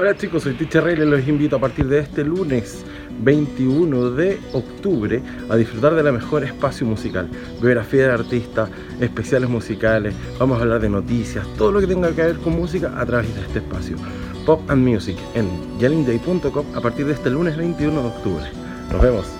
Hola chicos, soy Teacher Rey y los invito a partir de este lunes 21 de octubre a disfrutar de la mejor espacio musical, biografía de artistas, especiales musicales, vamos a hablar de noticias, todo lo que tenga que ver con música a través de este espacio. Pop and Music en yellingday.com a partir de este lunes 21 de octubre. Nos vemos.